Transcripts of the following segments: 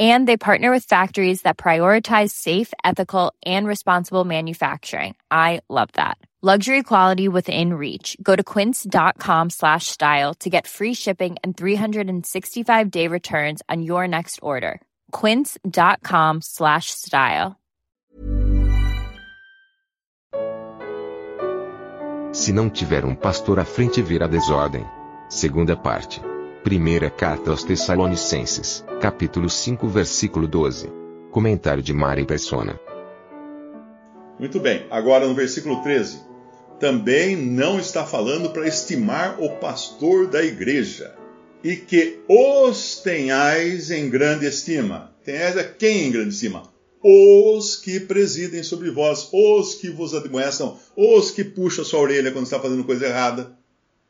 And they partner with factories that prioritize safe, ethical, and responsible manufacturing. I love that. Luxury quality within reach. Go to quince.com slash style to get free shipping and 365 day returns on your next order. Quince.com slash style. Se não tiver um pastor à frente virá desordem. Segunda parte. Primeira carta aos Tessalonicenses, capítulo 5, versículo 12. Comentário de Mari Persona. Muito bem, agora no versículo 13. Também não está falando para estimar o pastor da igreja, e que os tenhais em grande estima. Tenhais a quem em grande estima? Os que presidem sobre vós, os que vos admoestam, os que puxam a sua orelha quando está fazendo coisa errada.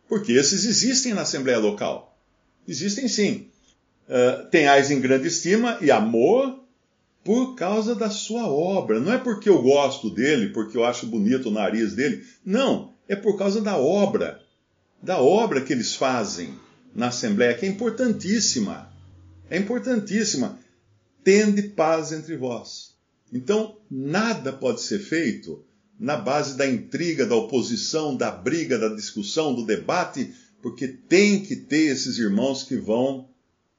Porque esses existem na Assembleia Local. Existem sim. Uh, tenhais em grande estima e amor por causa da sua obra. Não é porque eu gosto dele, porque eu acho bonito o nariz dele. Não, é por causa da obra. Da obra que eles fazem na Assembleia, que é importantíssima. É importantíssima. Tende paz entre vós. Então, nada pode ser feito na base da intriga, da oposição, da briga, da discussão, do debate, porque tem que ter esses irmãos que vão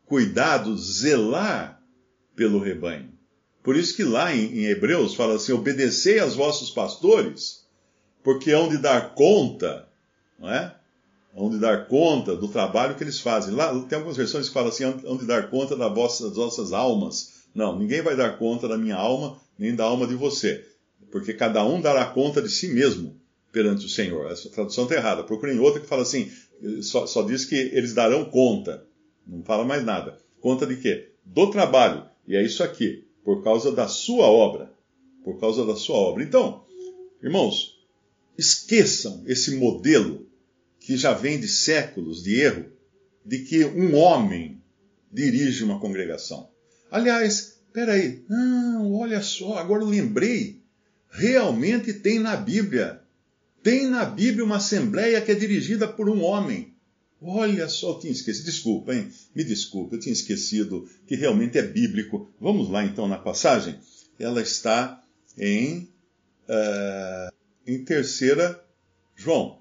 cuidado, zelar pelo rebanho. Por isso que lá em, em Hebreus fala assim: obedecei aos vossos pastores, porque hão de dar conta, não é? Hão de dar conta do trabalho que eles fazem. Lá tem algumas versões que falam assim: hão de dar conta das vossas, das vossas almas. Não, ninguém vai dar conta da minha alma, nem da alma de você. Porque cada um dará conta de si mesmo perante o Senhor. Essa tradução está errada. Procurem outra que fala assim: só, só diz que eles darão conta. Não fala mais nada. Conta de quê? Do trabalho. E é isso aqui por causa da sua obra. Por causa da sua obra. Então, irmãos, esqueçam esse modelo que já vem de séculos de erro, de que um homem dirige uma congregação. Aliás, peraí, não, olha só, agora eu lembrei. Realmente tem na Bíblia. Tem na Bíblia uma assembleia que é dirigida por um homem. Olha só, eu tinha esquecido. Desculpa, hein? Me desculpa, eu tinha esquecido que realmente é bíblico. Vamos lá então na passagem. Ela está em, uh, em terceira João.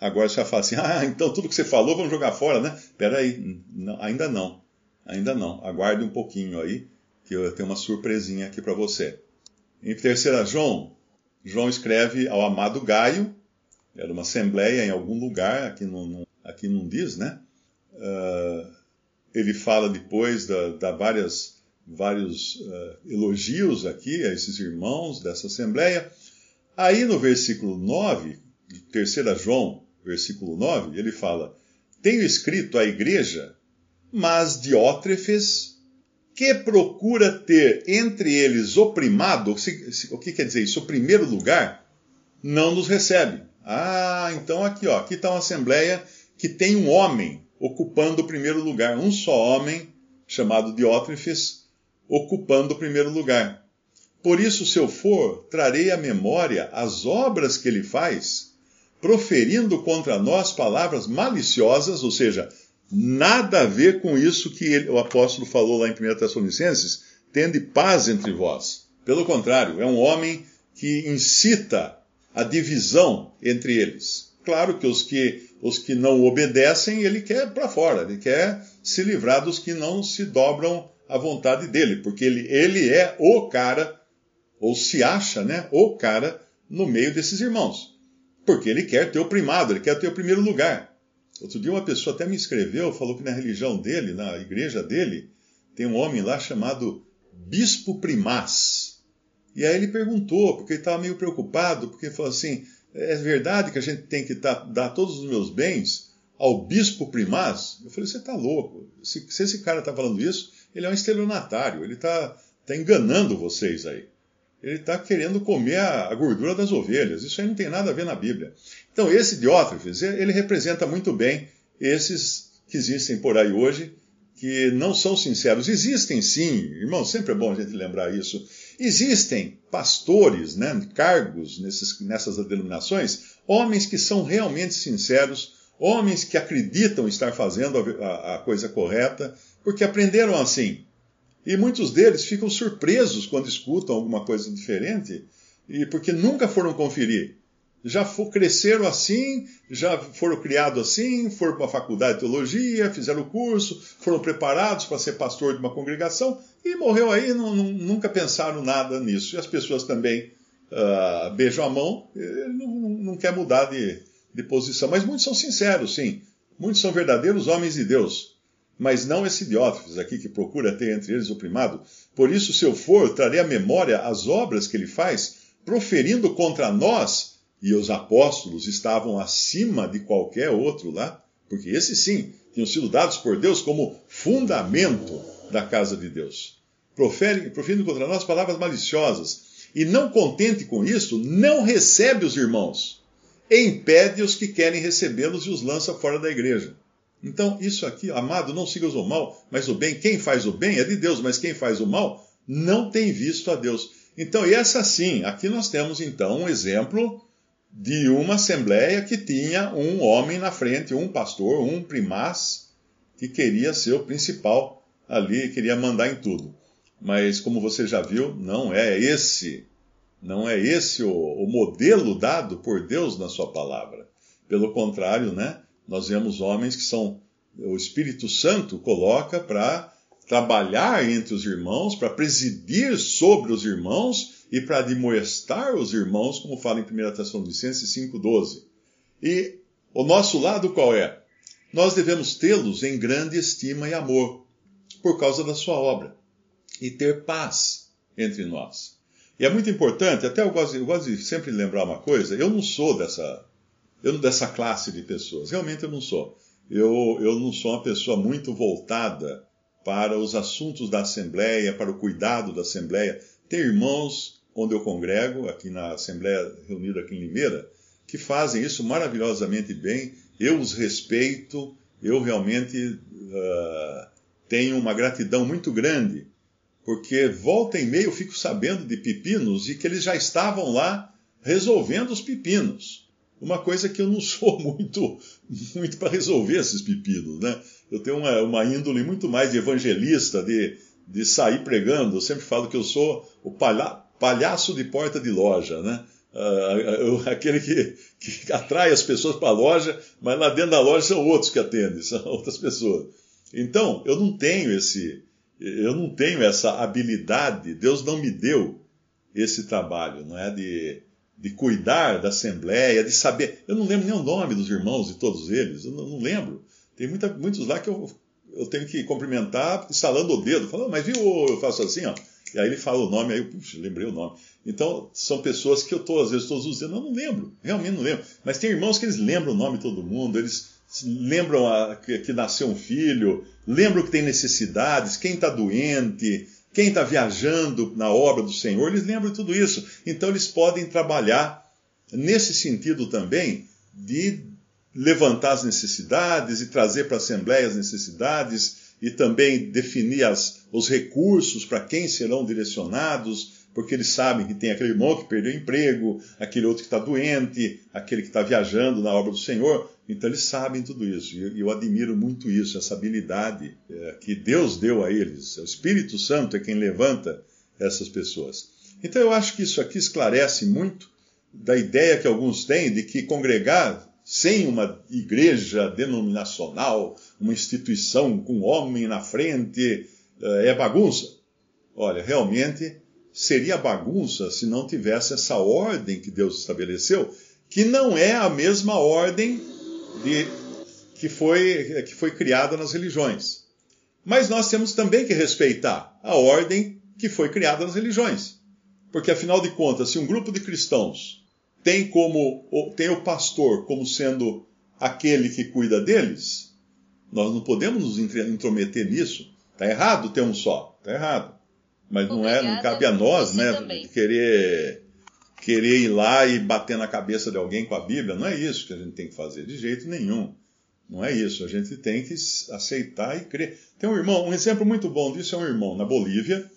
Agora já fala assim, ah, então tudo que você falou vamos jogar fora, né? Espera aí, não, ainda não, ainda não. Aguarde um pouquinho aí, que eu tenho uma surpresinha aqui para você. Em terceira João, João escreve ao amado Gaio, era uma assembleia em algum lugar aqui no aqui não diz, né? Uh, ele fala depois da, da várias, vários uh, elogios aqui a esses irmãos dessa assembleia. Aí no versículo 9, 3 João, versículo 9, ele fala: Tenho escrito à igreja, mas Diótrefes, que procura ter entre eles o primado, o que quer dizer isso? O primeiro lugar, não nos recebe. Ah, então aqui, ó, aqui está uma assembleia que tem um homem ocupando o primeiro lugar, um só homem, chamado Diótrefes, ocupando o primeiro lugar. Por isso, se eu for, trarei à memória as obras que ele faz, proferindo contra nós palavras maliciosas, ou seja, nada a ver com isso que ele, o apóstolo falou lá em 1 Tessalonicenses, tende paz entre vós. Pelo contrário, é um homem que incita a divisão entre eles. Claro que os que, os que não obedecem, ele quer para fora, ele quer se livrar dos que não se dobram à vontade dele, porque ele, ele é o cara, ou se acha, né, o cara no meio desses irmãos. Porque ele quer ter o primado, ele quer ter o primeiro lugar. Outro dia uma pessoa até me escreveu, falou que na religião dele, na igreja dele, tem um homem lá chamado Bispo Primaz. E aí ele perguntou, porque ele estava meio preocupado, porque ele falou assim: é verdade que a gente tem que dar, dar todos os meus bens ao bispo primaz? Eu falei, você está louco. Se, se, esse cara está falando isso, ele é um estelionatário, ele está tá enganando vocês aí. Ele está querendo comer a, a, gordura das ovelhas. Isso aí não tem nada a ver na Bíblia. Então, esse Diótrefes, ele representa muito bem esses que existem por aí hoje que não são sinceros. Existem sim, irmão, sempre é bom a gente lembrar isso. Existem pastores, né, cargos nesses, nessas denominações, homens que são realmente sinceros, homens que acreditam estar fazendo a, a, coisa correta, porque aprenderam assim. E muitos deles ficam surpresos quando escutam alguma coisa diferente, e porque nunca foram conferir. Já for, cresceram assim, já foram criados assim, foram para a faculdade de teologia, fizeram o curso, foram preparados para ser pastor de uma congregação e morreu aí, não, não, nunca pensaram nada nisso. E as pessoas também uh, beijam a mão, não, não quer mudar de, de posição. Mas muitos são sinceros, sim. Muitos são verdadeiros homens de Deus mas não esse Diótrefes aqui que procura ter entre eles o primado. Por isso, se eu for, trarei à memória as obras que ele faz, proferindo contra nós, e os apóstolos estavam acima de qualquer outro lá, porque esses sim tinham sido dados por Deus como fundamento da casa de Deus. Profere, proferindo contra nós palavras maliciosas, e não contente com isso, não recebe os irmãos, impede os que querem recebê-los e os lança fora da igreja. Então, isso aqui, amado, não siga o mal, mas o bem. Quem faz o bem é de Deus, mas quem faz o mal não tem visto a Deus. Então, e essa sim, aqui nós temos então um exemplo de uma assembleia que tinha um homem na frente, um pastor, um primaz, que queria ser o principal ali, queria mandar em tudo. Mas, como você já viu, não é esse, não é esse o, o modelo dado por Deus na sua palavra. Pelo contrário, né? Nós vemos homens que são o Espírito Santo coloca para trabalhar entre os irmãos, para presidir sobre os irmãos e para admoestar os irmãos, como fala em 1 Tessalonicenses 5,12. E o nosso lado qual é? Nós devemos tê-los em grande estima e amor, por causa da sua obra, e ter paz entre nós. E é muito importante, até eu gosto, eu gosto de sempre lembrar uma coisa, eu não sou dessa eu dessa classe de pessoas. Realmente eu não sou. Eu, eu não sou uma pessoa muito voltada para os assuntos da Assembleia, para o cuidado da Assembleia. Tem irmãos onde eu congrego, aqui na Assembleia reunida aqui em Limeira, que fazem isso maravilhosamente bem. Eu os respeito, eu realmente uh, tenho uma gratidão muito grande, porque volta e meia eu fico sabendo de pepinos e que eles já estavam lá resolvendo os pepinos uma coisa que eu não sou muito, muito para resolver esses pepinos, né? Eu tenho uma, uma índole muito mais de evangelista, de, de sair pregando. Eu sempre falo que eu sou o palha, palhaço de porta de loja, né? Uh, aquele que, que atrai as pessoas para a loja, mas lá dentro da loja são outros que atendem, são outras pessoas. Então, eu não tenho esse, eu não tenho essa habilidade, Deus não me deu esse trabalho, não é? De, de cuidar da Assembleia, de saber. Eu não lembro nem o nome dos irmãos de todos eles, eu não, não lembro. Tem muita, muitos lá que eu, eu tenho que cumprimentar instalando o dedo, falando, mas viu, eu faço assim, ó. Aí ele fala o nome, aí eu puxa, lembrei o nome. Então, são pessoas que eu estou, às vezes, todos os dias, eu não lembro, realmente não lembro. Mas tem irmãos que eles lembram o nome de todo mundo, eles lembram a, que, que nasceu um filho, lembram que tem necessidades, quem está doente, quem está viajando na obra do Senhor, eles lembram tudo isso. Então eles podem trabalhar nesse sentido também de levantar as necessidades e trazer para a Assembleia as necessidades e também definir as, os recursos para quem serão direcionados, porque eles sabem que tem aquele irmão que perdeu o emprego, aquele outro que está doente, aquele que está viajando na obra do Senhor. Então eles sabem tudo isso. E eu admiro muito isso, essa habilidade é, que Deus deu a eles. O Espírito Santo é quem levanta essas pessoas. Então eu acho que isso aqui esclarece muito da ideia que alguns têm de que congregar sem uma igreja denominacional, uma instituição com homem na frente, é, é bagunça. Olha, realmente seria bagunça se não tivesse essa ordem que Deus estabeleceu, que não é a mesma ordem de, que, foi, que foi criada nas religiões. Mas nós temos também que respeitar a ordem que foi criada nas religiões. Porque, afinal de contas, se um grupo de cristãos tem como tem o pastor como sendo aquele que cuida deles, nós não podemos nos intrometer nisso. Está errado ter um só, está errado. Mas não é, não cabe a nós, né, querer querer ir lá e bater na cabeça de alguém com a Bíblia. Não é isso que a gente tem que fazer, de jeito nenhum. Não é isso. A gente tem que aceitar e crer. Tem um irmão, um exemplo muito bom disso é um irmão na Bolívia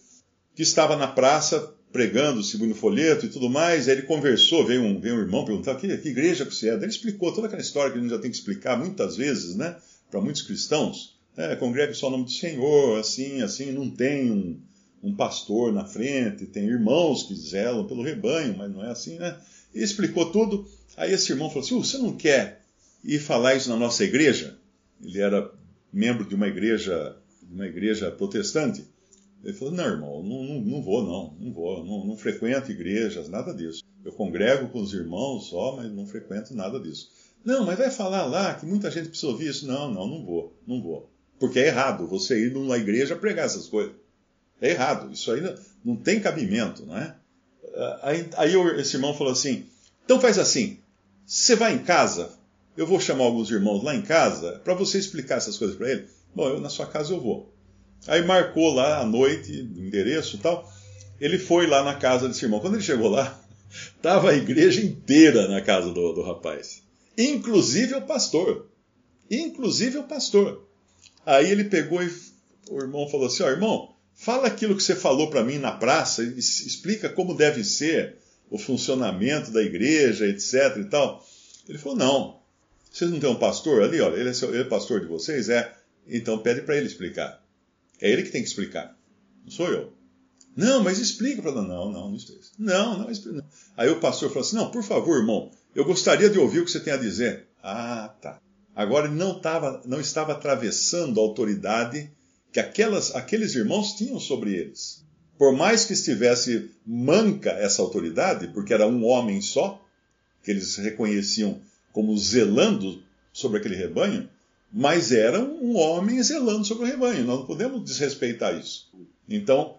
que estava na praça pregando, segundo folheto e tudo mais. Aí ele conversou, veio um, veio um irmão perguntar que, que igreja que você é. Ele explicou toda aquela história que a gente já tem que explicar muitas vezes, né? Para muitos cristãos. É, congregue só o nome do Senhor, assim, assim, não tem um, um pastor na frente, tem irmãos que zelam pelo rebanho, mas não é assim, né? E explicou tudo. Aí esse irmão falou assim: você não quer ir falar isso na nossa igreja? Ele era membro de uma igreja, de uma igreja protestante. Ele falou: Não, irmão, não, não, não vou, não, não vou, não, não, frequento igrejas, nada disso. Eu congrego com os irmãos só, mas não frequento nada disso. Não, mas vai falar lá que muita gente precisa ouvir isso. Não, não, não vou, não vou. Porque é errado você ir numa igreja pregar essas coisas. É errado, isso aí não, não tem cabimento, não é? Aí, aí esse irmão falou assim: então faz assim, você vai em casa, eu vou chamar alguns irmãos lá em casa para você explicar essas coisas para ele. Bom, eu na sua casa eu vou. Aí marcou lá à noite, endereço e tal. Ele foi lá na casa desse irmão. Quando ele chegou lá, estava a igreja inteira na casa do, do rapaz. Inclusive o pastor. Inclusive o pastor. Aí ele pegou e o irmão falou assim: Ó, oh, irmão, fala aquilo que você falou para mim na praça, explica como deve ser o funcionamento da igreja, etc e tal. Ele falou: Não, vocês não têm um pastor ali, olha, ele é, seu, ele é pastor de vocês? É. Então pede para ele explicar. É ele que tem que explicar, não sou eu. Não, mas explica para não, não, não explica. Não, não explica. Aí o pastor falou assim: Não, por favor, irmão, eu gostaria de ouvir o que você tem a dizer. Ah, tá. Agora ele não, tava, não estava atravessando a autoridade que aquelas, aqueles irmãos tinham sobre eles. Por mais que estivesse manca essa autoridade, porque era um homem só, que eles reconheciam como zelando sobre aquele rebanho, mas era um homem zelando sobre o rebanho. Nós não podemos desrespeitar isso. Então,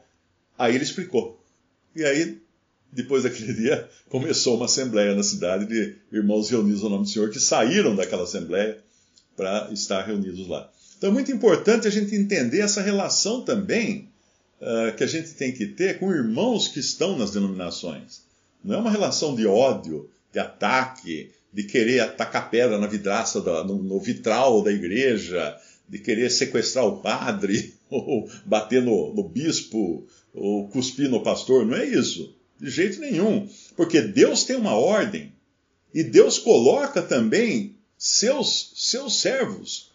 aí ele explicou. E aí, depois daquele dia, começou uma assembleia na cidade de irmãos reunidos no nome do Senhor, que saíram daquela assembleia para estar reunidos lá. Então é muito importante a gente entender essa relação também uh, que a gente tem que ter com irmãos que estão nas denominações. Não é uma relação de ódio, de ataque, de querer atacar pedra na vidraça, da, no, no, vitral da igreja, de querer sequestrar o padre, ou bater no, no bispo, ou cuspir no pastor. Não é isso. De jeito nenhum. Porque Deus tem uma ordem. E Deus coloca também seus, seus servos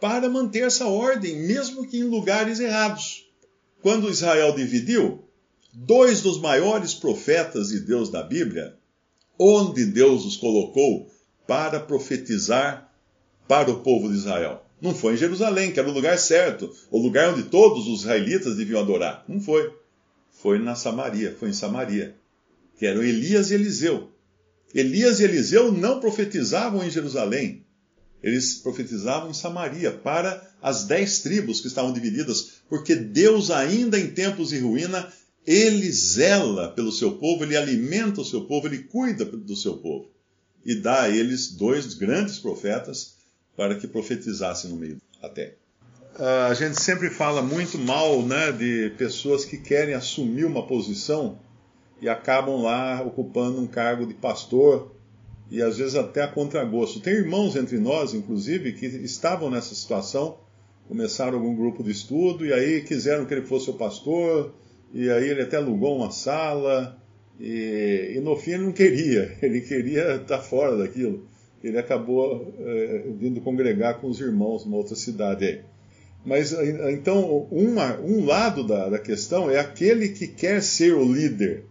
para manter essa ordem, mesmo que em lugares errados. Quando Israel dividiu, dois dos maiores profetas de Deus da Bíblia, onde Deus os colocou para profetizar para o povo de Israel. Não foi em Jerusalém, que era o lugar certo, o lugar onde todos os israelitas deviam adorar. Não foi. Foi na Samaria, foi em Samaria, que eram Elias e Eliseu. Elias e Eliseu não profetizavam em Jerusalém, eles profetizavam em Samaria para as dez tribos que estavam divididas, porque Deus, ainda em tempos de ruína, ele zela pelo seu povo, ele alimenta o seu povo, ele cuida do seu povo. E dá a eles dois grandes profetas para que profetizassem no meio da terra. A gente sempre fala muito mal né, de pessoas que querem assumir uma posição e acabam lá ocupando um cargo de pastor e às vezes até a contragosto. Tem irmãos entre nós, inclusive, que estavam nessa situação, começaram algum grupo de estudo e aí quiseram que ele fosse o pastor, e aí ele até alugou uma sala, e, e no fim ele não queria, ele queria estar fora daquilo. Ele acabou é, vindo congregar com os irmãos numa outra cidade aí. Mas então, uma, um lado da, da questão é aquele que quer ser o líder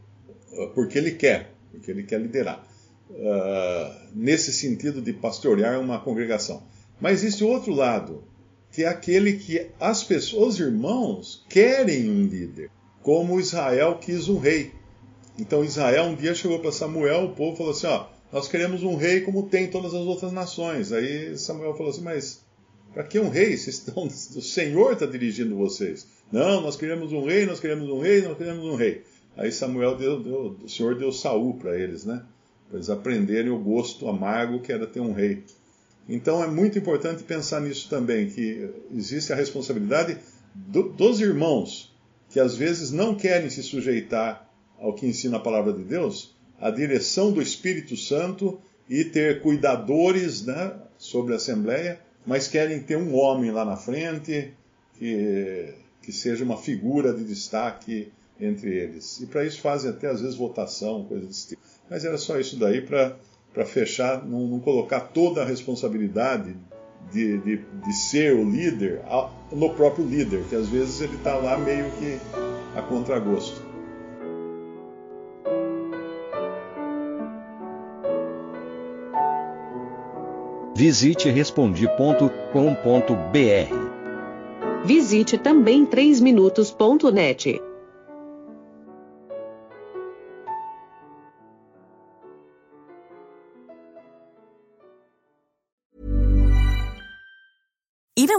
porque ele quer, porque ele quer liderar. Uh, nesse sentido de pastorear uma congregação. Mas existe outro lado, que é aquele que as pessoas, os irmãos, querem um líder, como Israel quis um rei. Então Israel um dia chegou para Samuel, o povo falou assim: ó, nós queremos um rei como tem todas as outras nações. Aí Samuel falou assim: mas para que um rei? Estão, o Senhor está dirigindo vocês. Não, nós queremos um rei, nós queremos um rei, nós queremos um rei. Aí Samuel deu, deu o Senhor deu Saul para eles, né? Para eles aprenderem o gosto amargo que era ter um rei. Então é muito importante pensar nisso também, que existe a responsabilidade do, dos irmãos, que às vezes não querem se sujeitar ao que ensina a palavra de Deus, a direção do Espírito Santo e ter cuidadores né, sobre a Assembleia mas querem ter um homem lá na frente que, que seja uma figura de destaque entre eles. E para isso fazem até às vezes votação, coisa desse tipo. Mas era só isso daí para fechar, não, não, colocar toda a responsabilidade de, de, de ser o líder no próprio líder, que às vezes ele está lá meio que a contragosto. Visite respondi.com.br. Visite também 3minutos.net.